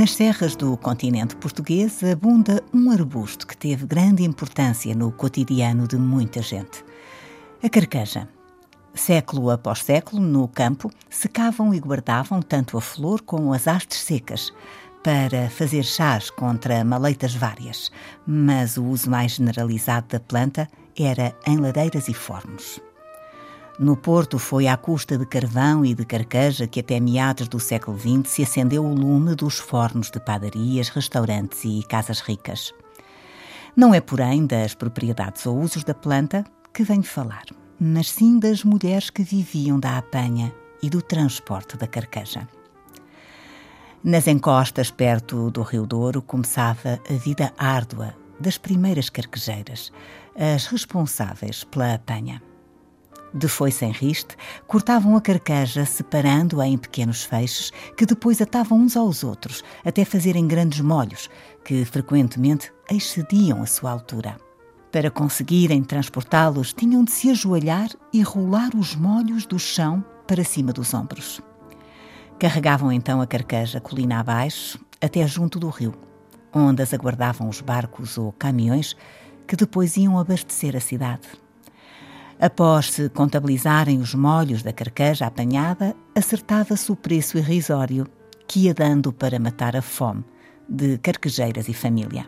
Nas serras do continente português abunda um arbusto que teve grande importância no cotidiano de muita gente. A carqueja. Século após século, no campo, secavam e guardavam tanto a flor como as hastes secas para fazer chás contra maleitas várias, mas o uso mais generalizado da planta era em ladeiras e fornos. No Porto foi à custa de carvão e de carqueja que até meados do século XX se acendeu o lume dos fornos de padarias, restaurantes e casas ricas. Não é, porém, das propriedades ou usos da planta que venho falar, mas sim das mulheres que viviam da apanha e do transporte da carqueja. Nas encostas perto do Rio Douro começava a vida árdua das primeiras carquejeiras, as responsáveis pela apanha. De foice em riste, cortavam a carqueja, separando-a em pequenos feixes, que depois atavam uns aos outros, até fazerem grandes molhos, que frequentemente excediam a sua altura. Para conseguirem transportá-los, tinham de se ajoelhar e rolar os molhos do chão para cima dos ombros. Carregavam então a carqueja colina abaixo, até junto do rio, onde as aguardavam os barcos ou caminhões que depois iam abastecer a cidade. Após se contabilizarem os molhos da carqueja apanhada, acertava-se o preço irrisório que ia dando para matar a fome de carquejeiras e família.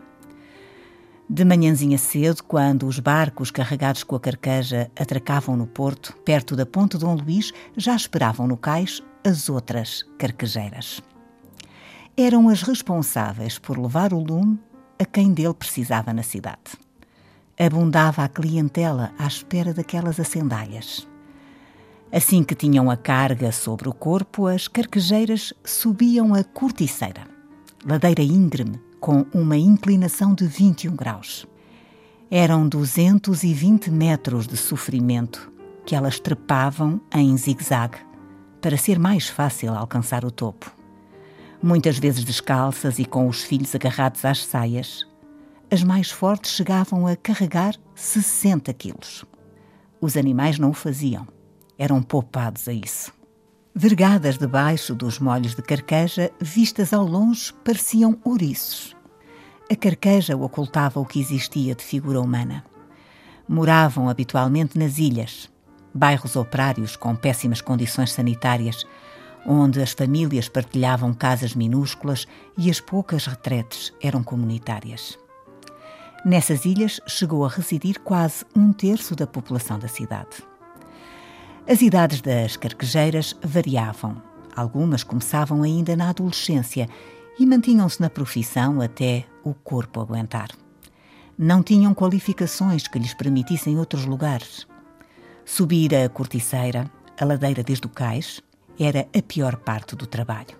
De manhãzinha cedo, quando os barcos carregados com a carqueja atracavam no porto, perto da Ponte Dom Luís, já esperavam no cais as outras carquejeiras. Eram as responsáveis por levar o lume a quem dele precisava na cidade abundava a clientela à espera daquelas acendaias. Assim que tinham a carga sobre o corpo, as carquejeiras subiam a corticeira, ladeira íngreme com uma inclinação de 21 graus. Eram 220 metros de sofrimento que elas trepavam em zigue-zague para ser mais fácil alcançar o topo. Muitas vezes descalças e com os filhos agarrados às saias, as mais fortes chegavam a carregar 60 quilos. Os animais não o faziam, eram poupados a isso. Vergadas debaixo dos molhos de carqueja, vistas ao longe, pareciam ouriços. A carqueja ocultava o que existia de figura humana. Moravam habitualmente nas ilhas, bairros operários com péssimas condições sanitárias, onde as famílias partilhavam casas minúsculas e as poucas retretes eram comunitárias. Nessas ilhas chegou a residir quase um terço da população da cidade. As idades das carquejeiras variavam. Algumas começavam ainda na adolescência e mantinham-se na profissão até o corpo aguentar. Não tinham qualificações que lhes permitissem outros lugares. Subir a corticeira, a ladeira desde o cais, era a pior parte do trabalho.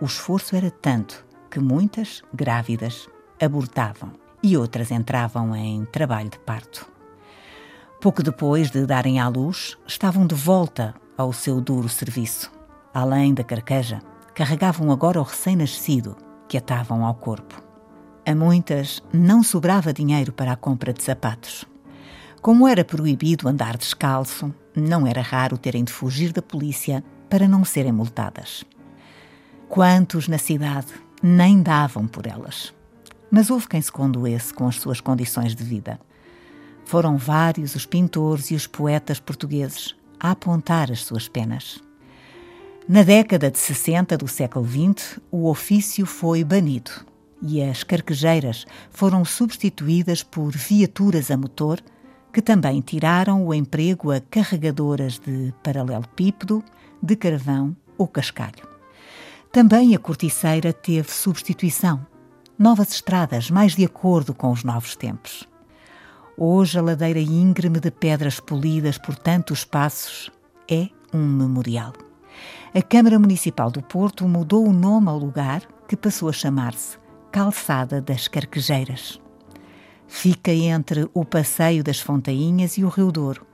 O esforço era tanto que muitas, grávidas, abortavam e outras entravam em trabalho de parto. Pouco depois de darem à luz, estavam de volta ao seu duro serviço. Além da carqueja, carregavam agora o recém-nascido que atavam ao corpo. A muitas não sobrava dinheiro para a compra de sapatos. Como era proibido andar descalço, não era raro terem de fugir da polícia para não serem multadas. Quantos na cidade nem davam por elas? Mas houve quem se condoesse com as suas condições de vida. Foram vários os pintores e os poetas portugueses a apontar as suas penas. Na década de 60 do século XX, o ofício foi banido e as carquejeiras foram substituídas por viaturas a motor que também tiraram o emprego a carregadoras de paralelepípedo, de carvão ou cascalho. Também a corticeira teve substituição novas estradas mais de acordo com os novos tempos. Hoje, a ladeira íngreme de pedras polidas por tantos passos é um memorial. A Câmara Municipal do Porto mudou o nome ao lugar, que passou a chamar-se Calçada das Carquejeiras. Fica entre o passeio das Fontainhas e o Rio Douro,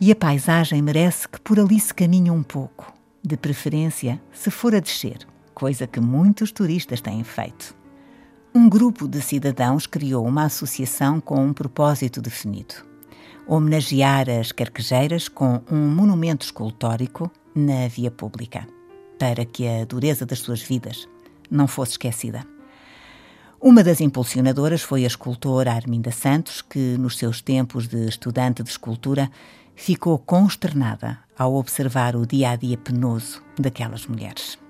e a paisagem merece que por ali se caminhe um pouco, de preferência se for a descer, coisa que muitos turistas têm feito. Um grupo de cidadãos criou uma associação com um propósito definido: homenagear as carquejeiras com um monumento escultórico na via pública, para que a dureza das suas vidas não fosse esquecida. Uma das impulsionadoras foi a escultora Arminda Santos, que, nos seus tempos de estudante de escultura, ficou consternada ao observar o dia a dia penoso daquelas mulheres.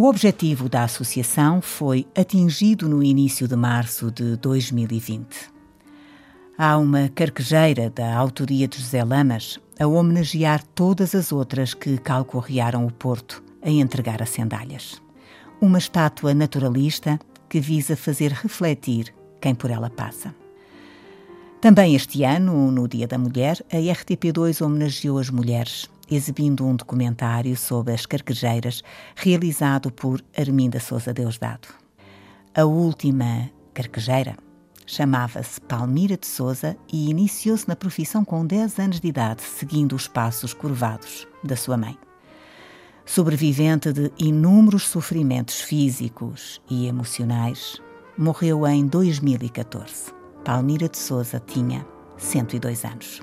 O objetivo da associação foi atingido no início de março de 2020. Há uma carquejeira da autoria de José Lamas a homenagear todas as outras que calcorrearam o Porto a entregar as sandálias. Uma estátua naturalista que visa fazer refletir quem por ela passa. Também este ano, no Dia da Mulher, a RTP2 homenageou as mulheres, exibindo um documentário sobre as carquejeiras realizado por Arminda Souza Deusdado. A última carquejeira chamava-se Palmira de Souza e iniciou-se na profissão com 10 anos de idade, seguindo os passos curvados da sua mãe. Sobrevivente de inúmeros sofrimentos físicos e emocionais, morreu em 2014. Palmira de Souza tinha 102 anos.